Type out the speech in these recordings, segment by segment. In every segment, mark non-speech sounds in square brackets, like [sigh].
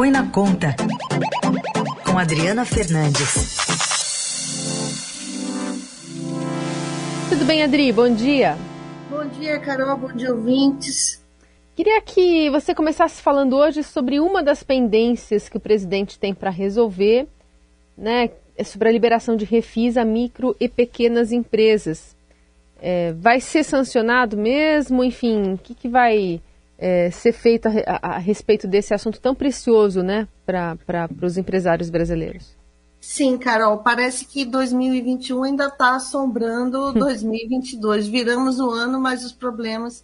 Põe na Conta, com Adriana Fernandes. Tudo bem, Adri? Bom dia. Bom dia, Carol. Bom dia, ouvintes. Queria que você começasse falando hoje sobre uma das pendências que o presidente tem para resolver, né? É sobre a liberação de refis a micro e pequenas empresas. É, vai ser sancionado mesmo? Enfim, o que, que vai é, ser feito a, a, a, respeito desse assunto tão precioso né, para os empresários brasileiros? Sim, Carol, parece que 2021 ainda está assombrando [laughs] 2022. Viramos o ano, mas os problemas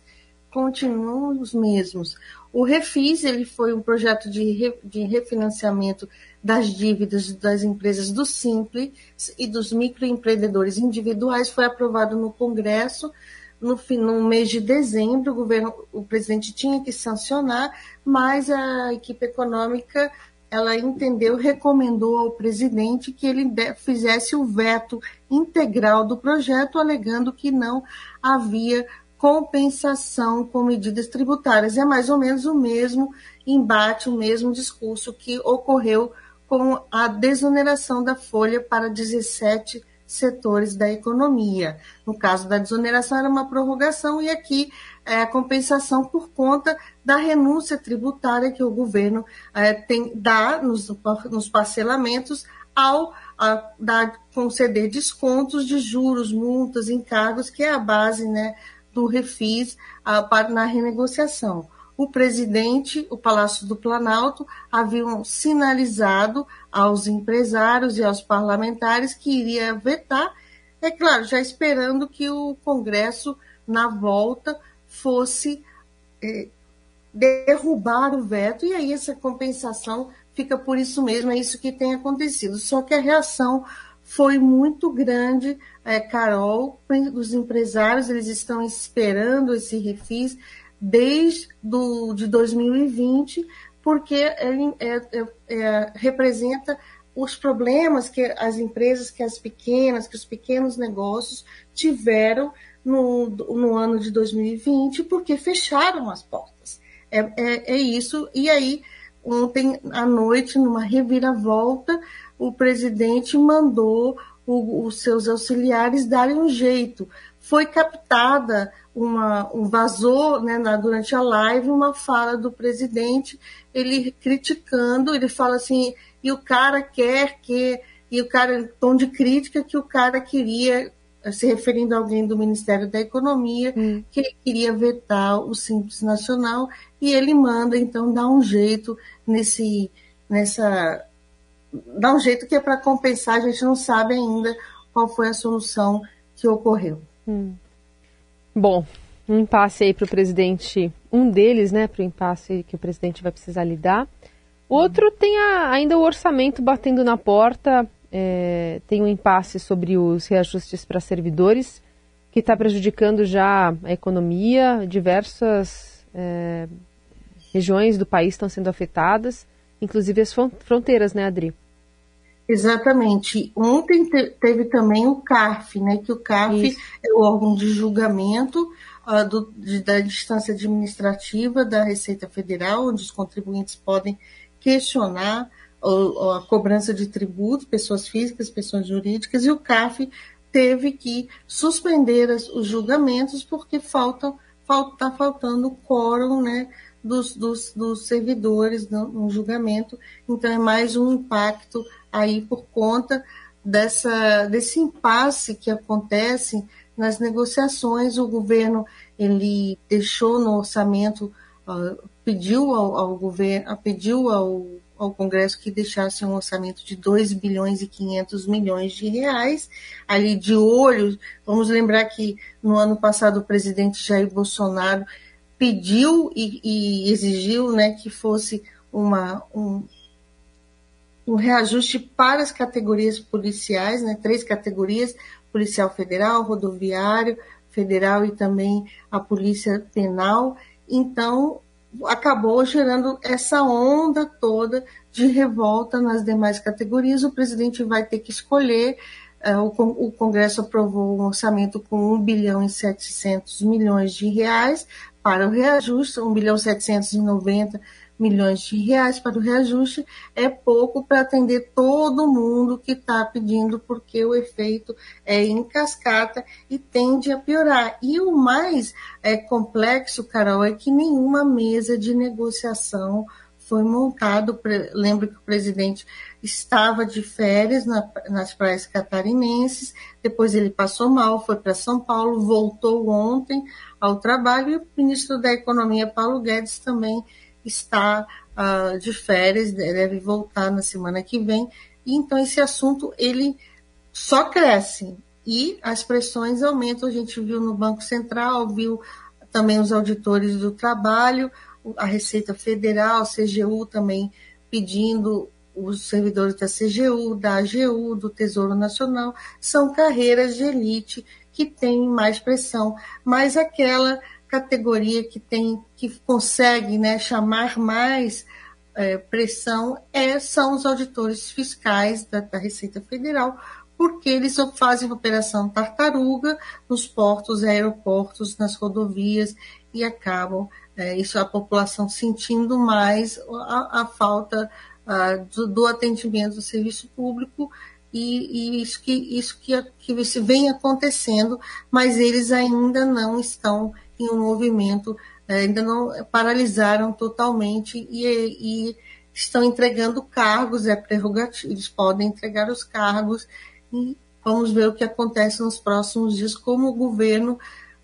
continuam os mesmos. O Refis ele foi um projeto de, re, de refinanciamento das dívidas das empresas do Simples e dos microempreendedores individuais, foi aprovado no Congresso no, no mês de dezembro, o governo, o presidente tinha que sancionar, mas a equipe econômica ela entendeu, recomendou ao presidente que ele fizesse o veto integral do projeto, alegando que não havia compensação com medidas tributárias. É mais ou menos o mesmo embate, o mesmo discurso que ocorreu com a desoneração da folha para 17 setores da economia. No caso da desoneração, era uma prorrogação, e aqui é a compensação por conta da renúncia tributária que o governo é, tem, dá nos, nos parcelamentos ao a, conceder descontos de juros, multas, encargos, que é a base né, do refis a, para, na renegociação o presidente, o Palácio do Planalto, haviam sinalizado aos empresários e aos parlamentares que iria vetar, é claro, já esperando que o Congresso, na volta, fosse é, derrubar o veto, e aí essa compensação fica por isso mesmo, é isso que tem acontecido. Só que a reação foi muito grande, é, Carol, os empresários, eles estão esperando esse refis, desde do, de 2020, porque ele é, é, é, representa os problemas que as empresas, que as pequenas, que os pequenos negócios tiveram no, no ano de 2020, porque fecharam as portas. É, é, é isso. E aí, ontem à noite, numa reviravolta, o presidente mandou o, os seus auxiliares darem um jeito. Foi captada uma, um vazou né, na, durante a live uma fala do presidente, ele criticando, ele fala assim, e o cara quer que, e o cara, tom de crítica que o cara queria, se referindo a alguém do Ministério da Economia, hum. que ele queria vetar o Simples Nacional, e ele manda, então, dar um jeito nesse, nessa, dar um jeito que é para compensar, a gente não sabe ainda qual foi a solução que ocorreu. Hum. Bom, um impasse aí para o presidente, um deles, né, para o impasse que o presidente vai precisar lidar. Outro tem a, ainda o orçamento batendo na porta, é, tem um impasse sobre os reajustes para servidores, que está prejudicando já a economia, diversas é, regiões do país estão sendo afetadas, inclusive as fronteiras, né, Adri? Exatamente. Ontem te, teve também o CARF, né, que o CARF Isso. é o órgão de julgamento uh, do, de, da distância administrativa da Receita Federal, onde os contribuintes podem questionar uh, a cobrança de tributos, pessoas físicas, pessoas jurídicas, e o CARF teve que suspender as, os julgamentos porque falta está faltando quórum né, dos, dos, dos servidores no, no julgamento, então é mais um impacto aí por conta dessa, desse impasse que acontece nas negociações. O governo ele deixou no orçamento, uh, pediu ao, ao governo, pediu ao, ao Congresso que deixasse um orçamento de 2 bilhões e 500 milhões de reais, ali de olho. Vamos lembrar que no ano passado o presidente Jair Bolsonaro pediu e, e exigiu né, que fosse uma, um, um reajuste para as categorias policiais, né, três categorias, policial federal, rodoviário federal e também a polícia penal. Então, acabou gerando essa onda toda de revolta nas demais categorias. O presidente vai ter que escolher. Uh, o, Congresso aprovou um orçamento com 1 bilhão e 700 milhões de reais para o reajuste, 1 bilhão e 790 milhões de reais para o reajuste é pouco para atender todo mundo que está pedindo, porque o efeito é em cascata e tende a piorar. E o mais é, complexo, Carol, é que nenhuma mesa de negociação foi montado. Lembro que o presidente estava de férias na, nas praias catarinenses, depois ele passou mal, foi para São Paulo, voltou ontem ao trabalho e o ministro da Economia, Paulo Guedes, também está uh, de férias, deve voltar na semana que vem. E, então esse assunto ele só cresce e as pressões aumentam. A gente viu no Banco Central, viu também os auditores do trabalho, a Receita Federal, a CGU também pedindo os servidores da CGU, da AGU, do Tesouro Nacional, são carreiras de elite que têm mais pressão, mas aquela categoria que tem, que consegue né, chamar mais é, pressão é, são os auditores fiscais da, da Receita Federal, porque eles fazem operação tartaruga nos portos, aeroportos, nas rodovias e acabam é, isso a população sentindo mais a, a falta a, do, do, atendimento do serviço público e, e isso que isso que, que vem acontecendo, mas eles ainda não estão em um movimento, é, ainda não paralisaram totalmente e, e estão entregando cargos, é prerrogativo, eles podem entregar os cargos e vamos ver o que acontece nos próximos dias, como o governo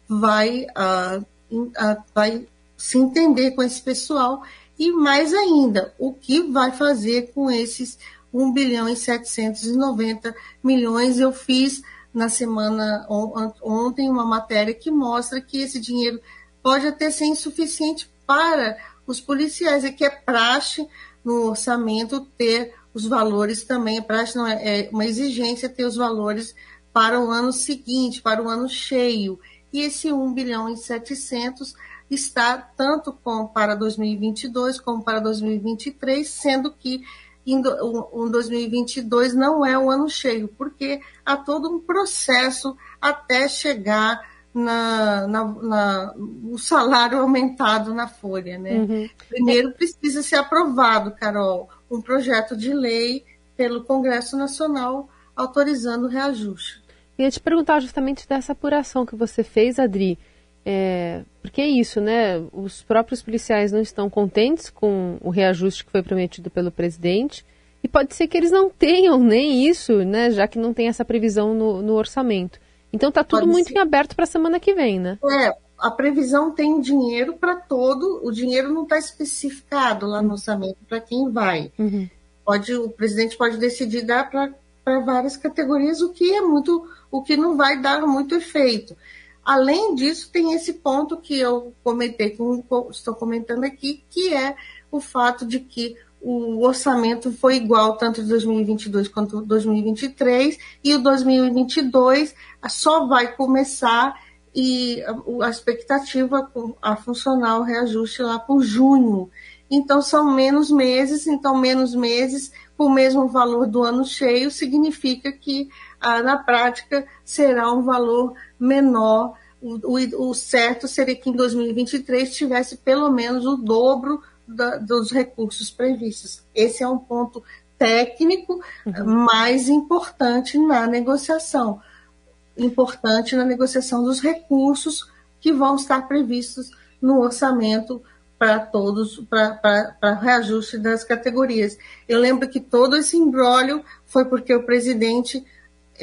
vai, uh, uh, vai se entender com esse pessoal e mais ainda, o que vai fazer com esses 1 bilhão e 790 milhões. Eu fiz na semana ontem uma matéria que mostra que esse dinheiro pode até ser insuficiente para os policiais, é que é praxe no orçamento ter os valores também, é praxe não é, é uma exigência ter os valores para o ano seguinte, para o ano cheio. E esse 1 bilhão e 700 está tanto com, para 2022 como para 2023, sendo que em um 2022 não é um ano cheio, porque há todo um processo até chegar na, na, na o salário aumentado na folha. Né? Uhum. Primeiro precisa ser aprovado, Carol, um projeto de lei pelo Congresso Nacional autorizando o reajuste. Ia te perguntar justamente dessa apuração que você fez, Adri. É, porque é isso, né? Os próprios policiais não estão contentes com o reajuste que foi prometido pelo presidente. E pode ser que eles não tenham nem isso, né? Já que não tem essa previsão no, no orçamento. Então está tudo pode muito ser. em aberto para a semana que vem, né? É, a previsão tem dinheiro para todo, o dinheiro não está especificado lá no orçamento para quem vai. Uhum. Pode, o presidente pode decidir dar para várias categorias, o que é muito, o que não vai dar muito efeito. Além disso, tem esse ponto que eu comentei, que estou comentando aqui, que é o fato de que o orçamento foi igual tanto de 2022 quanto 2023 e o 2022 só vai começar e a expectativa a funcionar o reajuste lá por junho. Então são menos meses, então menos meses com o mesmo valor do ano cheio significa que na prática será um valor menor. O, o, o, certo seria que em 2023 tivesse pelo menos o dobro da, dos recursos previstos. Esse é um ponto técnico uhum. mais importante na negociação. Importante na negociação dos recursos que vão estar previstos no orçamento para todos, para reajuste das categorias. Eu lembro que todo esse embrólio foi porque o presidente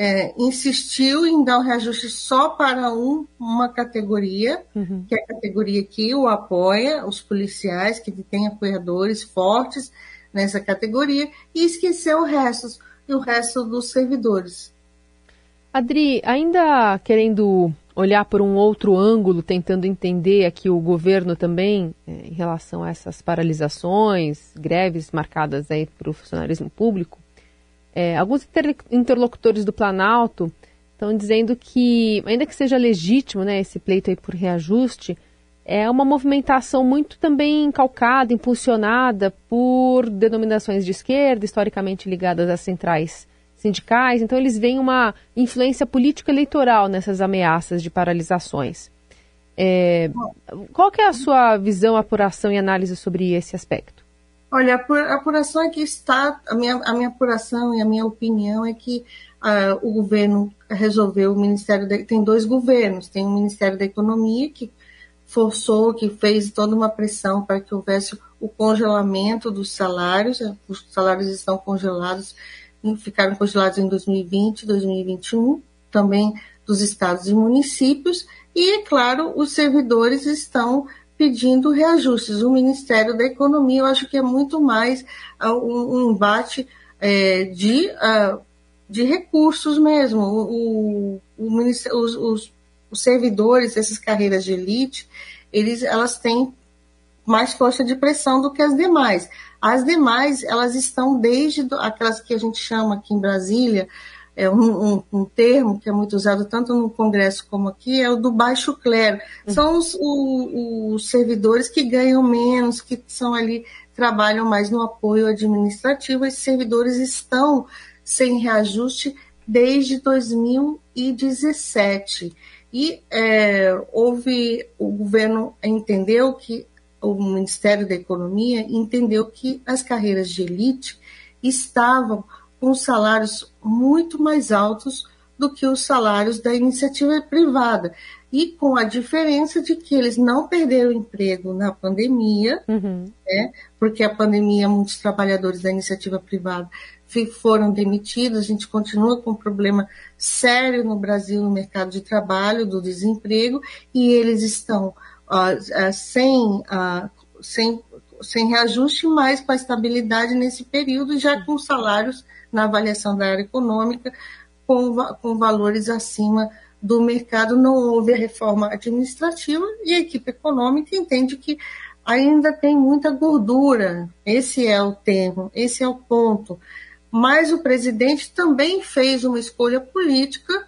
é, insistiu em dar um reajuste só para um, uma categoria, uhum. que é a categoria que o apoia, os policiais, que têm apoiadores fortes nessa categoria, e esqueceu o resto, o resto dos servidores. Adri, ainda querendo olhar por um outro ângulo, tentando entender aqui o governo também é, em relação a essas paralisações, greves marcadas aí para o funcionarismo público, é, alguns interlocutores do Planalto estão dizendo que, ainda que seja legítimo né, esse pleito aí por reajuste, é uma movimentação muito também calcada, impulsionada por denominações de esquerda, historicamente ligadas às centrais sindicais. Então, eles veem uma influência política eleitoral nessas ameaças de paralisações. É, qual é a sua visão, apuração e análise sobre esse aspecto? Olha, a apuração é que está, a minha, a minha apuração e a minha opinião é que uh, o governo resolveu, o Ministério, da, tem dois governos, tem o Ministério da Economia, que forçou, que fez toda uma pressão para que houvesse o congelamento dos salários, os salários estão congelados, ficaram congelados em 2020, 2021, também dos estados e municípios, e, é claro, os servidores estão pedindo reajustes. O Ministério da Economia, eu acho que é muito mais uh, um, embate é, de, uh, de recursos mesmo. O, o os, os, os, servidores dessas carreiras de elite, eles, elas têm mais força de pressão do que as demais. As demais, elas estão desde aquelas que a gente chama aqui em Brasília, é um, um, um, termo que é muito usado tanto no Congresso como aqui, é o do baixo clero. São os, o, os servidores que ganham menos, que são ali, trabalham mais no apoio administrativo. Esses servidores estão sem reajuste desde 2017. E é, houve, o governo entendeu que, o Ministério da Economia entendeu que as carreiras de elite estavam com salários muito mais altos do que os salários da iniciativa privada. E com a diferença de que eles não perderam emprego na pandemia, uhum. né, porque a pandemia, muitos trabalhadores da iniciativa privada foram demitidos, a gente continua com um problema sério no Brasil no mercado de trabalho, do desemprego, e eles estão uh, uh, sem, uh, sem, sem reajuste, mas com a estabilidade nesse período, já com salários na avaliação da área econômica com, com valores acima do mercado. Não houve a reforma administrativa e a equipe econômica entende que ainda tem muita gordura. Esse é o termo, esse é o ponto. Mas o presidente também fez uma escolha política,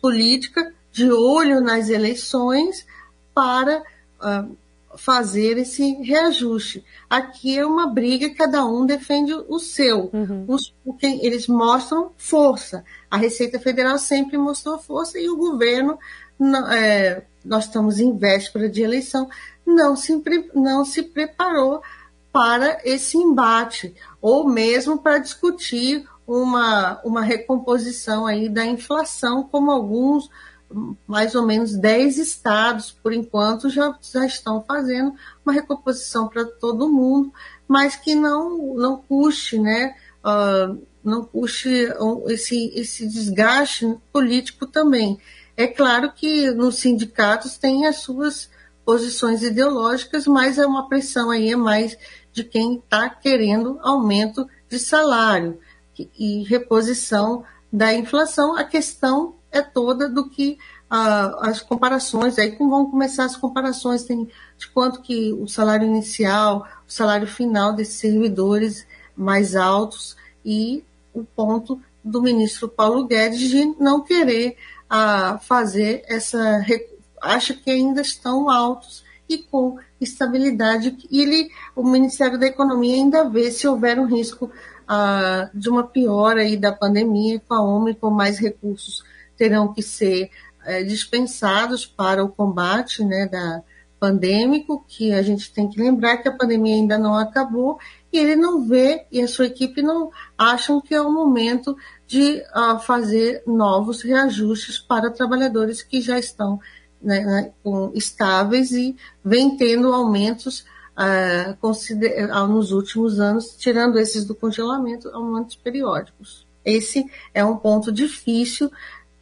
política de olho nas eleições para uh, fazer esse reajuste. Aqui é uma briga, cada um defende o seu. Uhum. Os, eles mostram força. A Receita Federal sempre mostrou força e o governo, é, nós estamos em véspera de eleição, não se, não se preparou para esse embate, ou mesmo para discutir uma, uma recomposição aí da inflação, como alguns mais ou menos 10 estados, por enquanto, já, já estão fazendo uma recomposição para todo mundo, mas que não, não custe, né? Uh, não custe esse, esse desgaste político também. É claro que nos sindicatos tem as suas posições ideológicas, mas é uma pressão aí é mais de quem está querendo aumento de salário e reposição da inflação. A questão é toda do que ah, as comparações, aí vão começar as comparações tem, de quanto que o salário inicial, o salário final desses servidores mais altos e o ponto do ministro Paulo Guedes de não querer ah, fazer essa acha que ainda estão altos e com estabilidade. Ele, o Ministério da Economia ainda vê se houver um risco ah, de uma piora aí da pandemia com a OMI, com mais recursos terão que ser é, dispensados para o combate né, da pandêmico, que a gente tem que lembrar que a pandemia ainda não acabou e ele não vê e a sua equipe não acham que é o momento de uh, fazer novos reajustes para trabalhadores que já estão né, né estáveis e vem tendo aumentos uh, nos últimos anos, tirando esses do congelamento, aumentos periódicos. Esse é um ponto difícil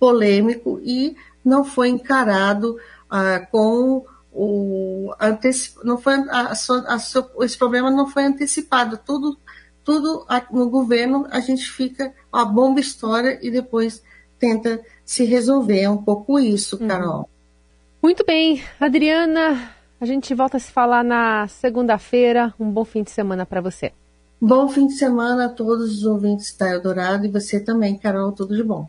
polêmico e não foi encarado ah, com o não foi a, a, esse problema não foi antecipado. Tudo tudo no governo a gente fica a bomba história e depois tenta se resolver. É um pouco isso uhum. Carol. Uhum. muito bem. Adriana a gente volta a se falar na segunda-feira. Um bom fim de semana para você. Bom fim de semana a todos os ouvintes da Eldorado e você também Carol. Tudo de bom